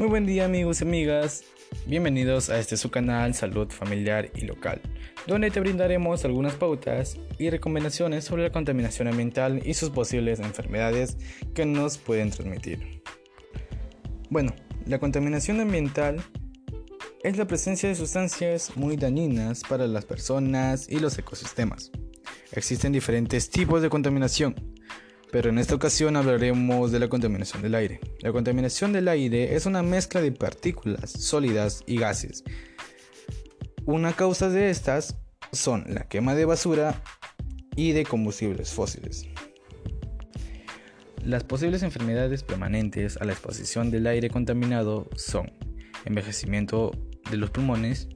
Muy buen día amigos y amigas, bienvenidos a este su canal Salud Familiar y Local, donde te brindaremos algunas pautas y recomendaciones sobre la contaminación ambiental y sus posibles enfermedades que nos pueden transmitir. Bueno, la contaminación ambiental es la presencia de sustancias muy dañinas para las personas y los ecosistemas. Existen diferentes tipos de contaminación, pero en esta ocasión hablaremos de la contaminación del aire. La contaminación del aire es una mezcla de partículas sólidas y gases. Una causa de estas son la quema de basura y de combustibles fósiles. Las posibles enfermedades permanentes a la exposición del aire contaminado son envejecimiento de los pulmones,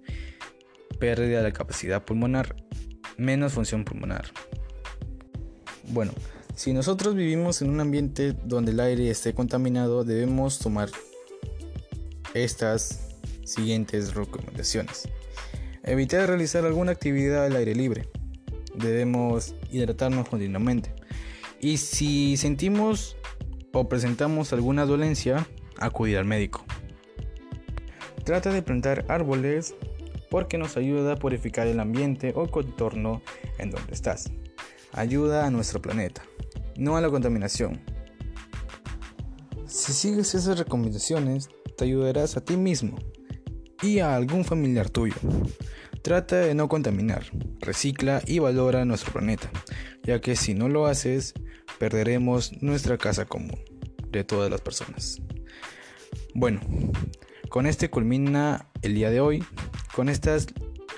pérdida de la capacidad pulmonar, menos función pulmonar. Bueno, si nosotros vivimos en un ambiente donde el aire esté contaminado, debemos tomar estas siguientes recomendaciones. Evitar realizar alguna actividad al aire libre. Debemos hidratarnos continuamente. Y si sentimos o presentamos alguna dolencia, acudir al médico. Trata de plantar árboles porque nos ayuda a purificar el ambiente o contorno en donde estás. Ayuda a nuestro planeta, no a la contaminación. Si sigues esas recomendaciones, te ayudarás a ti mismo y a algún familiar tuyo. Trata de no contaminar, recicla y valora nuestro planeta, ya que si no lo haces, perderemos nuestra casa común de todas las personas. Bueno, con este culmina el día de hoy, con,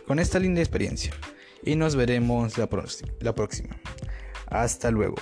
con esta linda experiencia. Y nos veremos la próxima. Hasta luego.